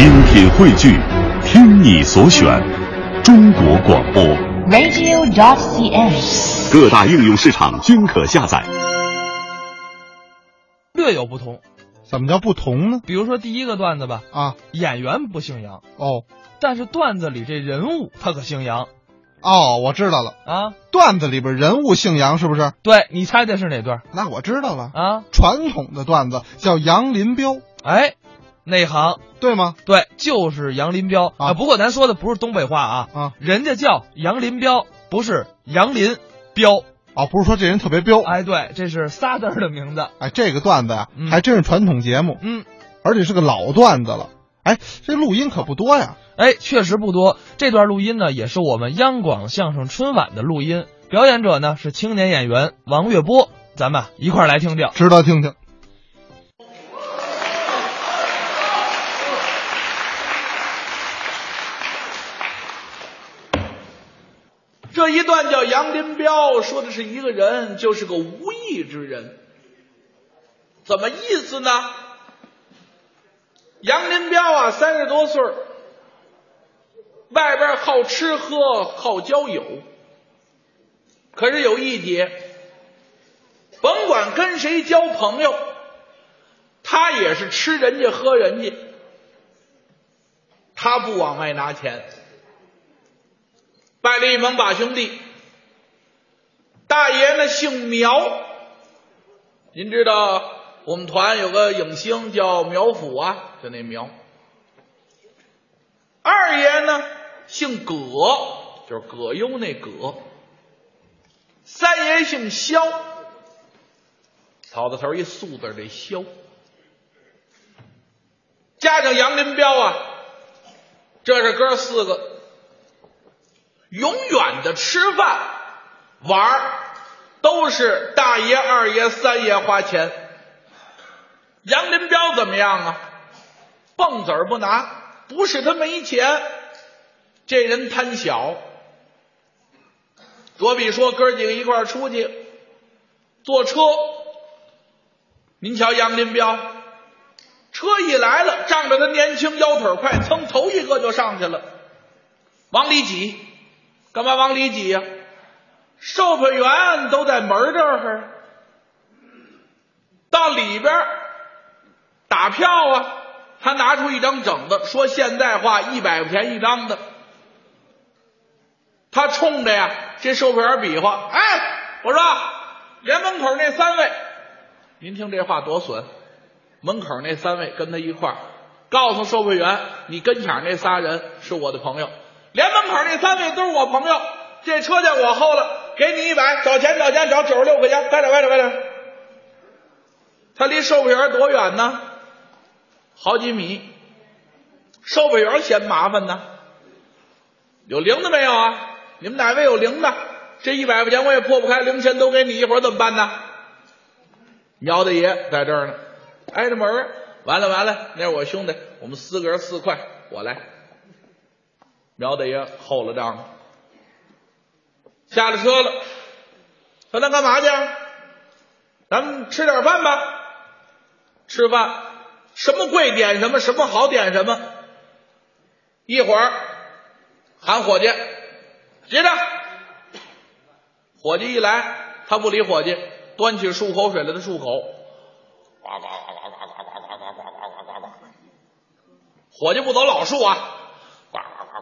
精品汇聚，听你所选，中国广播。radio.cn。各大应用市场均可下载。略有不同。怎么叫不同呢？比如说第一个段子吧，啊，演员不姓杨，哦但是段子里这人物他可姓杨哦，我知道了，啊。段子里边人物姓杨是不是？对你猜的是哪段那我知道了，啊？传统的段子叫杨林彪，哎，内行，对吗？对，就是杨林彪啊不过咱说的不是东北话啊，啊，人家叫杨林彪，不是杨林彪。啊，不是说这人特别彪，哎，对，这是仨字儿的名字。哎，这个段子呀、嗯还真是传统节目，嗯，而且是个老段子了。哎，这录音可不多呀。哎，确实不多。这段录音呢，也是我们央广相声春晚的录音，表演者呢是青年演员王月波。咱们啊一块儿来听听。值得听听。这一段叫杨林彪，说的是一个人就是个无义之人，怎么意思呢？杨林彪啊，三十多岁外边好吃喝，好交友，可是有一节，甭管跟谁交朋友，他也是吃人家喝人家，他不往外拿钱。拜了一盟把兄弟，大爷呢姓苗，您知道我们团有个影星叫苗阜啊，就那苗。二爷呢姓葛，就是葛优那葛。三爷姓肖，草字头一素字这肖。加上杨林彪啊，这是哥四个。永远的吃饭玩儿都是大爷、二爷、三爷花钱。杨林彪怎么样啊？蹦子儿不拿，不是他没钱，这人贪小。卓比说哥几个一块儿出去坐车，您瞧杨林彪，车一来了，仗着他年轻腰腿快，噌头一个就上去了，往里挤。干嘛往里挤呀、售票员都在门这儿，到里边打票啊。他拿出一张整的，说现在话一百块钱一张的。他冲着呀这售票员比划，哎，我说连门口那三位，您听这话多损。门口那三位跟他一块儿，告诉售票员，你跟前那仨人是我的朋友。连门口那三位都是我朋友，这车叫我后了，给你一百，找钱找钱找九十六块钱，快点快点快点。他离售票员多远呢？好几米。售票员嫌麻烦呢。有零的没有啊？你们哪位有零的？这一百块钱我也破不开，零钱都给你，一会儿怎么办呢？苗大爷在这儿呢，挨着门完了完了，那是我兄弟，我们四个人四块，我来。苗大爷吼了账，下了车了，说咱干嘛去？咱们吃点饭吧。吃饭，什么贵点什么，什么好点什么。一会儿喊伙计，接着。伙计一来，他不理伙计，端起漱口水来，他漱口，呱呱呱呱呱呱呱呱呱呱呱呱呱。伙计不走老树啊。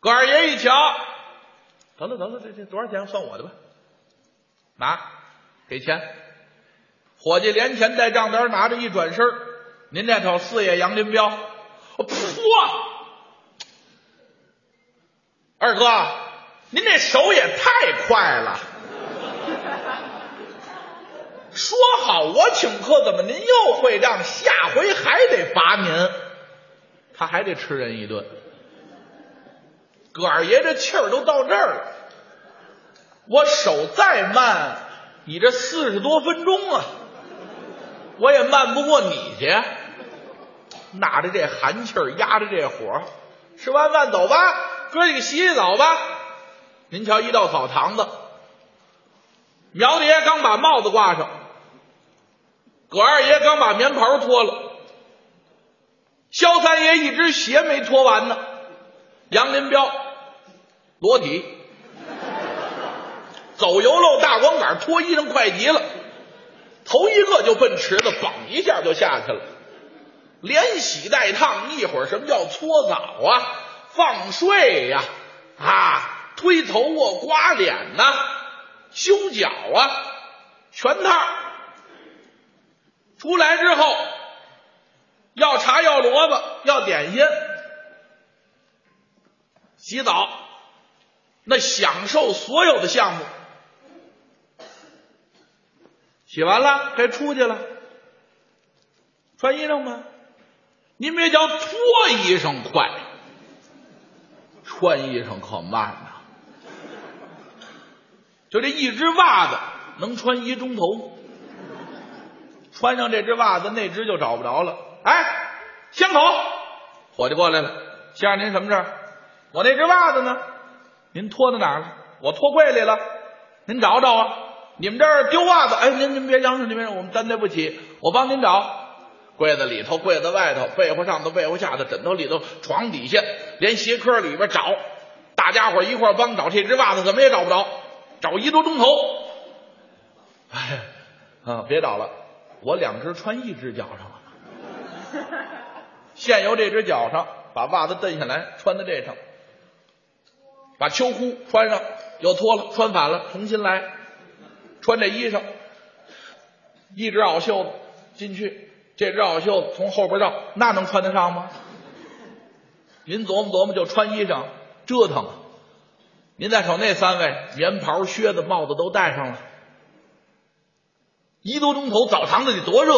葛二爷一瞧，得了得了，这这多少钱？算我的吧。拿，给钱。伙计连钱带账单拿着一转身您这头四爷杨林彪，噗！二哥，您这手也太快了。说好我请客，怎么您又会账？下回还得罚您，他还得吃人一顿。葛二爷这气儿都到这儿了，我手再慢，你这四十多分钟啊，我也慢不过你去。纳着这寒气儿，压着这火，吃完饭走吧，哥几个洗洗澡吧。您瞧，一到澡堂子，苗大爷刚把帽子挂上，葛二爷刚把棉袍脱了，萧三爷一只鞋没脱完呢，杨林彪裸体走油漏大光杆，脱衣裳快极了，头一个就奔池子，梆一下就下去了。连洗带烫，一会儿什么叫搓澡啊？放睡呀？啊，推头卧、刮脸呐，修脚啊，全套。出来之后，要茶要萝卜要点心，洗澡，那享受所有的项目。洗完了该出去了，穿衣裳吗？您别叫脱衣裳快，穿衣裳可慢呐。就这一只袜子能穿一钟头，穿上这只袜子，那只就找不着了。哎，巷口，伙计过来了，先生您什么事我那只袜子呢？您脱到哪儿了？我脱柜里了。您找找啊！你们这儿丢袜子？哎，您您别嚷嚷，您别嚷，我们担待不起，我帮您找。柜子里头，柜子外头，被窝上头，被窝下头，枕头里头，床底下，连鞋壳里边找，大家伙一块帮找这只袜子，怎么也找不着，找一个多钟头。哎，啊，别找了，我两只穿一只脚上了，现由这只脚上把袜子蹬下来，穿在这上，把秋裤穿上，又脱了，穿反了，重新来，穿这衣裳，一只袄袖子进去。这只袄袖子从后边绕，那能穿得上吗？您琢磨琢磨，就穿衣裳折腾。您再瞅那三位，棉袍、靴子、帽子都戴上了，一多钟头，澡堂子里多热。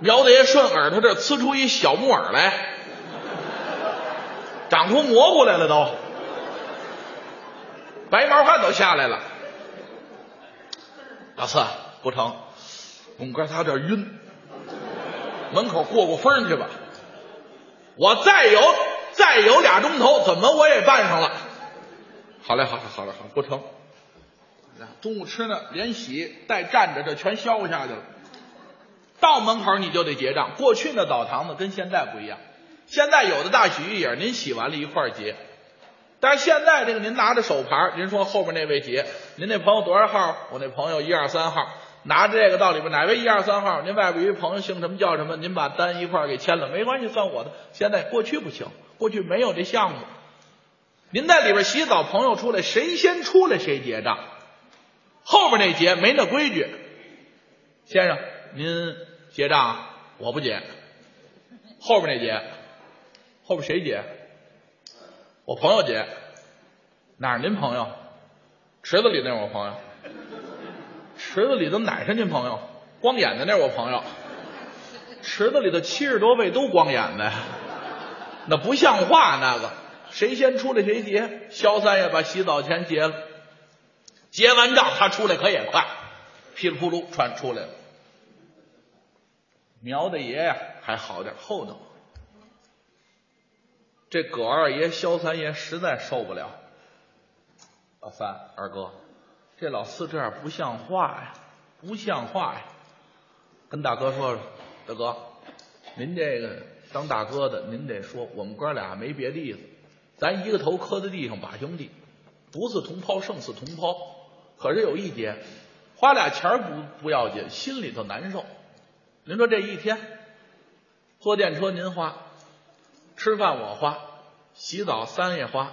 苗大爷顺耳朵这呲出一小木耳来，长出蘑菇来了都，白毛汗都下来了。老四不成。我们哥他有点晕，门口过过风去吧。我再有再有俩钟头，怎么我也办上了。好嘞，好嘞，好嘞，好，不成。中午吃呢，连洗带站着，这全消下去了。到门口你就得结账。过去那澡堂子跟现在不一样，现在有的大洗浴也是您洗完了一块结，但是现在这个您拿着手牌，您说后边那位结，您那朋友多少号？我那朋友一二三号。拿着这个到里边，哪位一二三号？您外边一朋友姓什么叫什么？您把单一块给签了，没关系，算我的。现在过去不行，过去没有这项目。您在里边洗澡，朋友出来，谁先出来谁结账。后边那结没那规矩。先生，您结账，我不结。后边那结，后边谁结？我朋友结。哪是您朋友？池子里那是我朋友。池子里头哪是您朋友？光眼的那是我朋友。池子里头七十多位都光眼的，那不像话。那个谁先出来谁结。萧三爷把洗澡钱结了，结完账他出来可也快，噼里扑噜穿出来了。苗大爷呀还好点，厚道。这葛二爷、萧三爷实在受不了。老三、二哥。这老四这样不像话呀，不像话呀！跟大哥说说，大哥，您这个当大哥的，您得说，我们哥俩没别的意思，咱一个头磕在地上，把兄弟，不是同胞胜似同胞。可是有一点，花俩钱不不要紧，心里头难受。您说这一天，坐电车您花，吃饭我花，洗澡三爷花，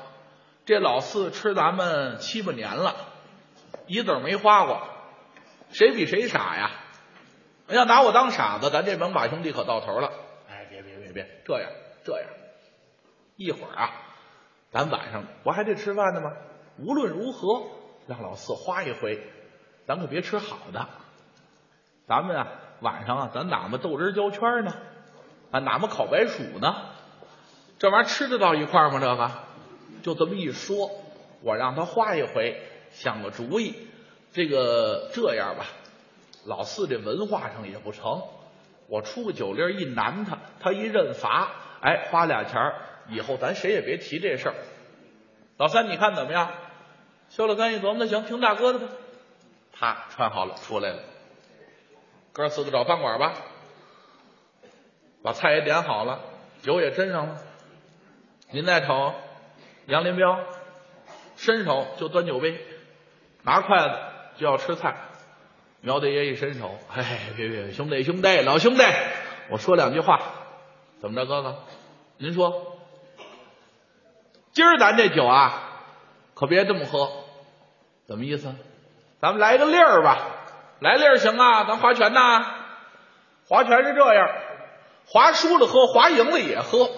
这老四吃咱们七八年了。一子没花过，谁比谁傻呀？要拿我当傻子，咱这门把兄弟可到头了。哎，别别别别，这样这样，一会儿啊，咱晚上不还得吃饭呢吗？无论如何，让老四花一回，咱可别吃好的。咱们啊，晚上啊，咱哪么豆汁焦圈呢？啊，哪么烤白薯呢？这玩意儿吃得到一块儿吗？这个就这么一说，我让他花一回，想个主意。这个这样吧，老四这文化上也不成，我出个酒令一难他，他一认罚，哎，花俩钱儿以后咱谁也别提这事儿。老三，你看怎么样？修了干一琢磨，那行，听大哥的吧。他穿好了出来了，哥四个找饭馆吧，把菜也点好了，酒也斟上了。您再瞅，杨林彪伸手就端酒杯，拿筷子就要吃菜。苗大爷一伸手，哎，别别，兄弟兄弟，老兄弟，我说两句话，怎么着，哥哥？您说，今儿咱这酒啊，可别这么喝，怎么意思？咱们来个粒儿吧，来粒儿行啊，咱划拳呐，划拳是这样，划输了喝，划赢了也喝，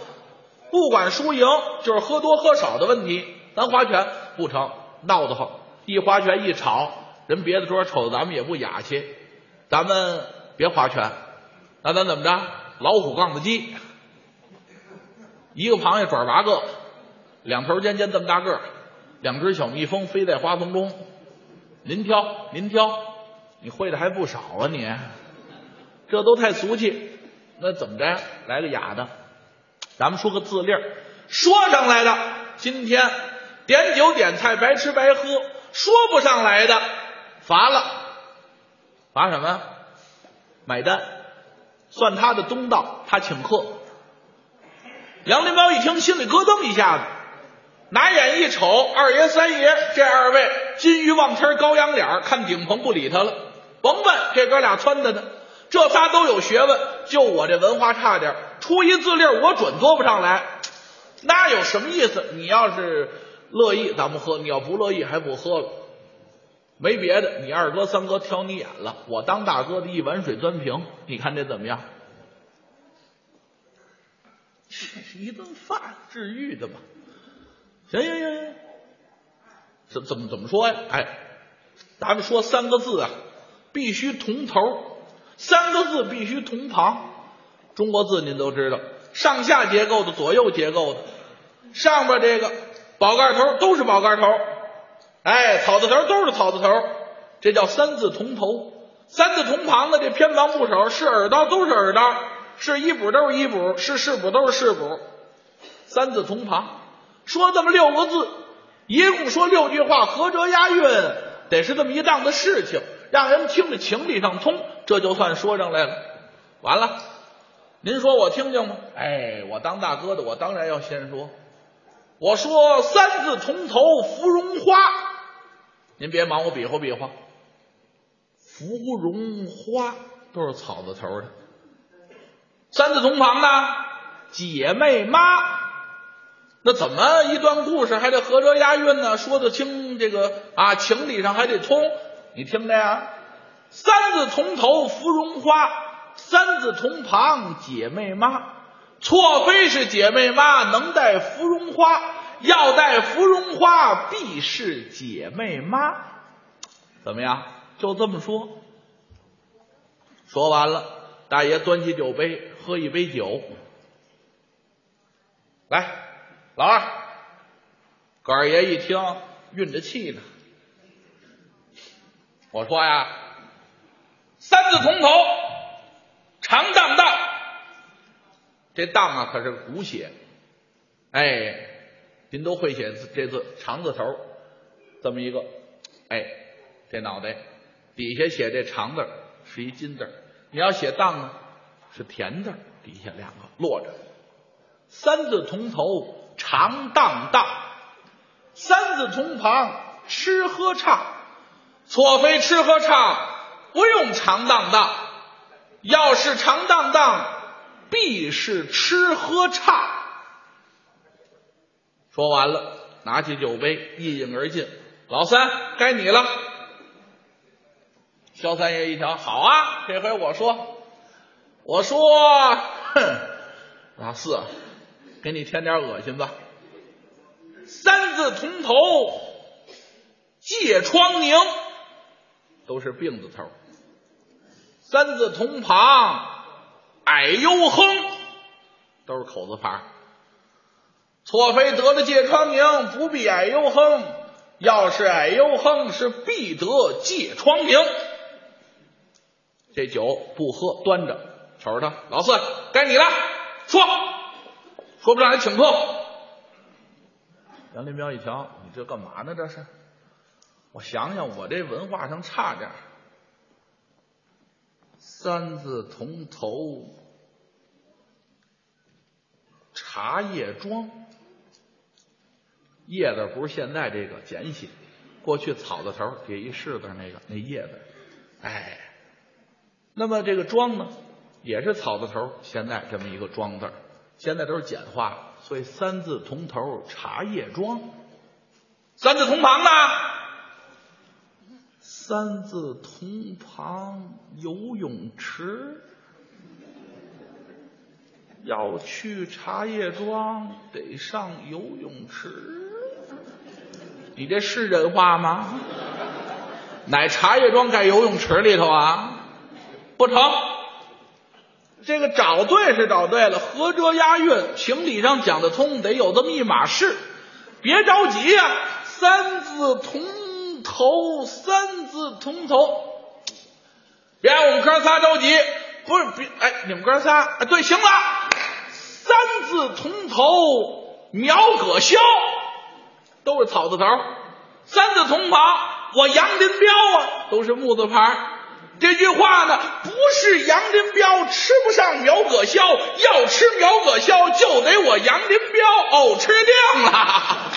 不管输赢，就是喝多喝少的问题。咱划拳不成，闹得慌，一划拳一吵，人别的桌瞅着咱们也不雅气，咱们别划拳，那咱怎么着？老虎杠子鸡，一个螃蟹爪八个，两头尖尖这么大个儿，两只小蜜蜂飞在花丛中。您挑，您挑，你会的还不少啊！你这都太俗气，那怎么着？来个雅的，咱们说个字例儿，说上来的，今天点酒点菜白吃白喝；说不上来的，罚了，罚什么？买单，算他的东道，他请客。杨林彪一听，心里咯噔一下子。拿眼一瞅，二爷三爷这二位金鱼望天高仰脸，看顶棚不理他了。甭问，这哥俩穿的呢，这仨都有学问，就我这文化差点，出一字令我准做不上来。那有什么意思？你要是乐意，咱们喝；你要不乐意，还不喝了。没别的，你二哥三哥挑你眼了，我当大哥的一碗水端平，你看这怎么样？这是一顿饭，治愈的吧。行行行行，怎怎么怎么说呀？哎，咱们说三个字啊，必须同头；三个字必须同旁。中国字您都知道，上下结构的、左右结构的，上边这个宝盖头都是宝盖头，哎，草字头都是草字头，这叫三字同头。三字同旁的这偏旁部首是耳刀都是耳刀，是衣补都是衣补，是是补都是是补，三字同旁。说这么六个字，一共说六句话，合辙押韵，得是这么一档子事情，让人听着情理上通，这就算说上来了。完了，您说我听听吗？哎，我当大哥的，我当然要先说。我说三字同头，芙蓉花。您别忙，我比划比划。芙蓉花都是草字头的，三字同旁呢，姐妹妈。那怎么一段故事还得合辙押韵呢？说得清这个啊，情理上还得通。你听着呀，三字同头芙蓉花，三字同旁姐妹妈。错非是姐妹妈能带芙蓉花，要带芙蓉花必是姐妹妈。怎么样？就这么说。说完了，大爷端起酒杯，喝一杯酒，来。老二，葛二爷一听，运着气呢。我说呀，三字同头，长荡荡。这荡啊，可是古写。哎，您都会写字这字，长字头，这么一个。哎，这脑袋底下写这长字是一金字你要写荡呢，是田字底下两个落着。三字同头。长荡荡，三字同旁，吃喝唱，错非吃喝唱不用长荡荡，要是长荡荡，必是吃喝唱。说完了，拿起酒杯一饮而尽。老三，该你了。萧三爷一瞧，好啊，这回我说，我说，哼，老四。给你添点恶心吧。三字铜头，疥疮痍，都是病字头。三字同旁，矮忧哼，都是口字旁。错非得了芥窗明，不必矮忧哼。要是矮忧哼，是必得芥窗明。这酒不喝，端着，瞅着他，老四，该你了，说，说不上来请客。杨林彪一瞧，你这干嘛呢？这是，我想想，我这文化上差点三字同头，茶叶庄。叶子不是现在这个简写，过去草字头给一柿子那个那叶子，哎，那么这个庄呢，也是草字头，现在这么一个庄字现在都是简化了，所以三字同头茶叶庄，三字同旁呢，三字同旁游泳池。要去茶叶庄，得上游泳池。你这是人话吗？哪茶叶庄盖游泳池里头啊？不成，这个找对是找对了，合辙押韵，情理上讲得通，得有这么一码事。别着急呀、三字同头，三字同头。别让我们哥仨着急，不是别哎，你们哥仨哎，对，行了，三字同头，苗葛萧。都是草字头，三字同旁，我杨林彪啊，都是木字旁。这句话呢，不是杨林彪吃不上苗葛萧，要吃苗葛萧就得我杨林彪哦，吃定了。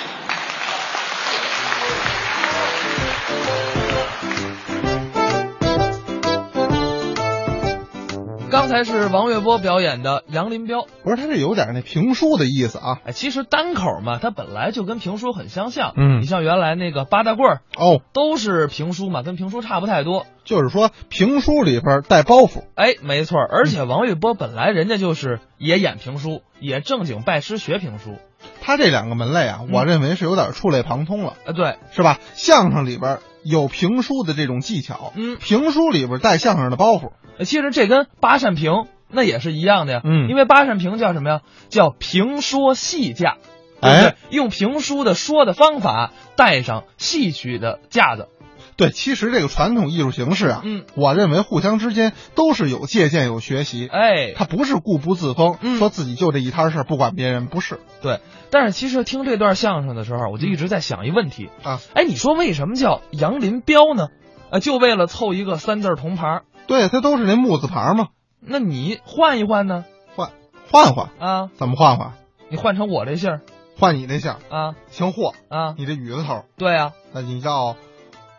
刚才是王月波表演的杨林彪。不是他这有点那评书的意思啊。哎，其实单口嘛，它本来就跟评书很相像。嗯你像原来那个八大棍儿哦，都是评书嘛，跟评书差不太多。就是说评书里边带包袱。哎，没错儿，而且王月波本来人家就是也演评书，也正经拜师学评书。他这两个门类啊，嗯我认为是有点触类旁通了，啊，对，是吧？相声里边有评书的这种技巧，嗯评书里边带相声的包袱。其实这跟八扇屏那也是一样的呀。嗯因为八扇屏叫什么呀？叫评说戏架，对不对？哎用评书的说的方法带上戏曲的架子。对，其实这个传统艺术形式啊，嗯，我认为互相之间都是有借鉴有学习，哎，他不是固步自封，嗯说自己就这一摊事儿不管别人，不是对。但是其实听这段相声的时候，我就一直在想一问题啊，哎，你说为什么叫杨林彪呢？啊，就为了凑一个三字儿同旁。对，他都是那木字旁嘛，那你换一换呢？换换换，啊，怎么换换？你换成我这姓儿换你那姓儿啊姓霍，啊，你这雨字头，对啊，那你叫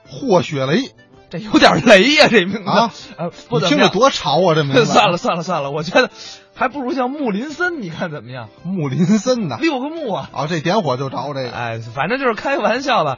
霍雪雷这有点雷呀、这名字啊，呃，不你听着。多潮啊，这名字。算了，算了算了，我觉得还不如叫木林森，你看怎么样？木林森呐，六个木啊！啊，这点火就着这个。哎，反正就是开个玩笑吧。